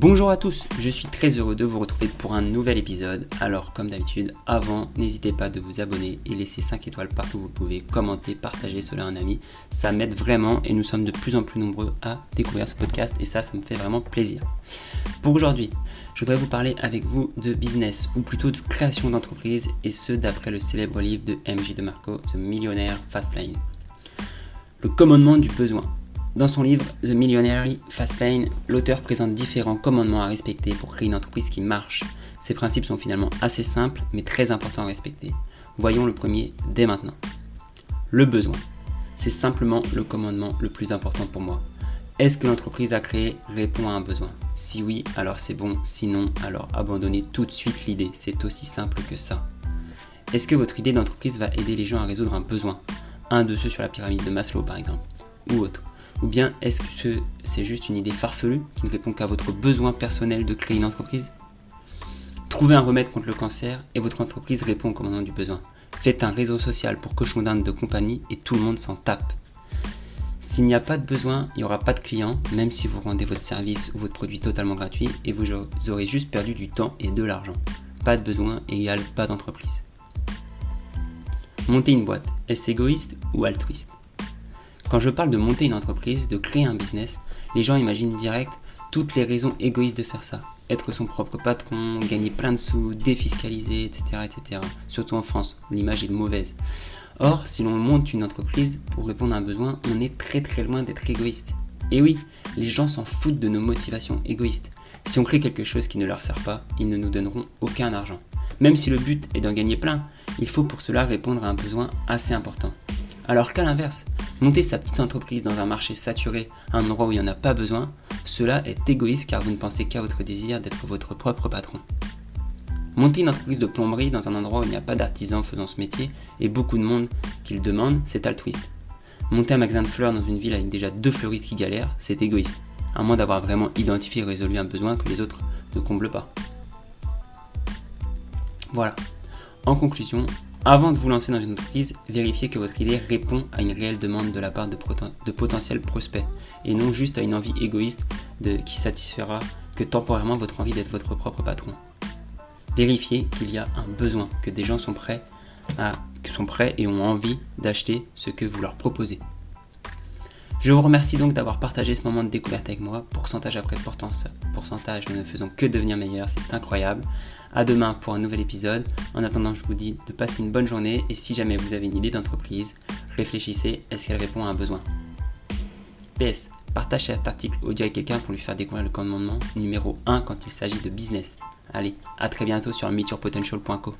Bonjour à tous, je suis très heureux de vous retrouver pour un nouvel épisode. Alors comme d'habitude, avant, n'hésitez pas de vous abonner et laisser 5 étoiles partout où vous pouvez, commenter, partager cela à un ami. Ça m'aide vraiment et nous sommes de plus en plus nombreux à découvrir ce podcast et ça, ça me fait vraiment plaisir. Pour aujourd'hui, je voudrais vous parler avec vous de business ou plutôt de création d'entreprise et ce d'après le célèbre livre de MJ de Marco, The Millionaire Fastlane. Le commandement du besoin. Dans son livre The Millionaire Fastlane, l'auteur présente différents commandements à respecter pour créer une entreprise qui marche. Ces principes sont finalement assez simples mais très importants à respecter. Voyons le premier dès maintenant. Le besoin. C'est simplement le commandement le plus important pour moi. Est-ce que l'entreprise à créer répond à un besoin? Si oui, alors c'est bon, sinon, alors abandonnez tout de suite l'idée, c'est aussi simple que ça. Est-ce que votre idée d'entreprise va aider les gens à résoudre un besoin? Un de ceux sur la pyramide de Maslow par exemple, ou autre ou bien est-ce que c'est juste une idée farfelue qui ne répond qu'à votre besoin personnel de créer une entreprise? Trouvez un remède contre le cancer et votre entreprise répond au commandement du besoin. Faites un réseau social pour cochon d'Inde de compagnie et tout le monde s'en tape. S'il n'y a pas de besoin, il n'y aura pas de clients, même si vous rendez votre service ou votre produit totalement gratuit et vous aurez juste perdu du temps et de l'argent. Pas de besoin égale pas d'entreprise. Monter une boîte, est-ce égoïste ou altruiste? Quand je parle de monter une entreprise, de créer un business, les gens imaginent direct toutes les raisons égoïstes de faire ça. Être son propre patron, gagner plein de sous, défiscaliser, etc. etc. Surtout en France, où l'image est mauvaise. Or, si l'on monte une entreprise pour répondre à un besoin, on est très très loin d'être égoïste. Et oui, les gens s'en foutent de nos motivations égoïstes. Si on crée quelque chose qui ne leur sert pas, ils ne nous donneront aucun argent. Même si le but est d'en gagner plein, il faut pour cela répondre à un besoin assez important. Alors qu'à l'inverse, monter sa petite entreprise dans un marché saturé, un endroit où il n'y en a pas besoin, cela est égoïste car vous ne pensez qu'à votre désir d'être votre propre patron. Monter une entreprise de plomberie dans un endroit où il n'y a pas d'artisans faisant ce métier et beaucoup de monde qui le demande, c'est altruiste. Monter un magasin de fleurs dans une ville avec déjà deux fleuristes qui galèrent, c'est égoïste, à moins d'avoir vraiment identifié et résolu un besoin que les autres ne comblent pas. Voilà. En conclusion, avant de vous lancer dans une entreprise, vérifiez que votre idée répond à une réelle demande de la part de, potentiels prospects et non juste à une envie égoïste qui satisfera que temporairement votre envie d'être votre propre patron. Vérifiez qu'il y a un besoin, que des gens sont prêts et ont envie d'acheter ce que vous leur proposez. Je vous remercie donc d'avoir partagé ce moment de découverte avec moi, pourcentage après pourcentage, nous ne faisons que devenir meilleurs, c'est incroyable. A demain pour un nouvel épisode. En attendant, je vous dis de passer une bonne journée et si jamais vous avez une idée d'entreprise, réfléchissez, est-ce qu'elle répond à un besoin? PS, partage cet article audio avec quelqu'un pour lui faire découvrir le commandement numéro 1 quand il s'agit de business. Allez, à très bientôt sur meetyourpotential.co.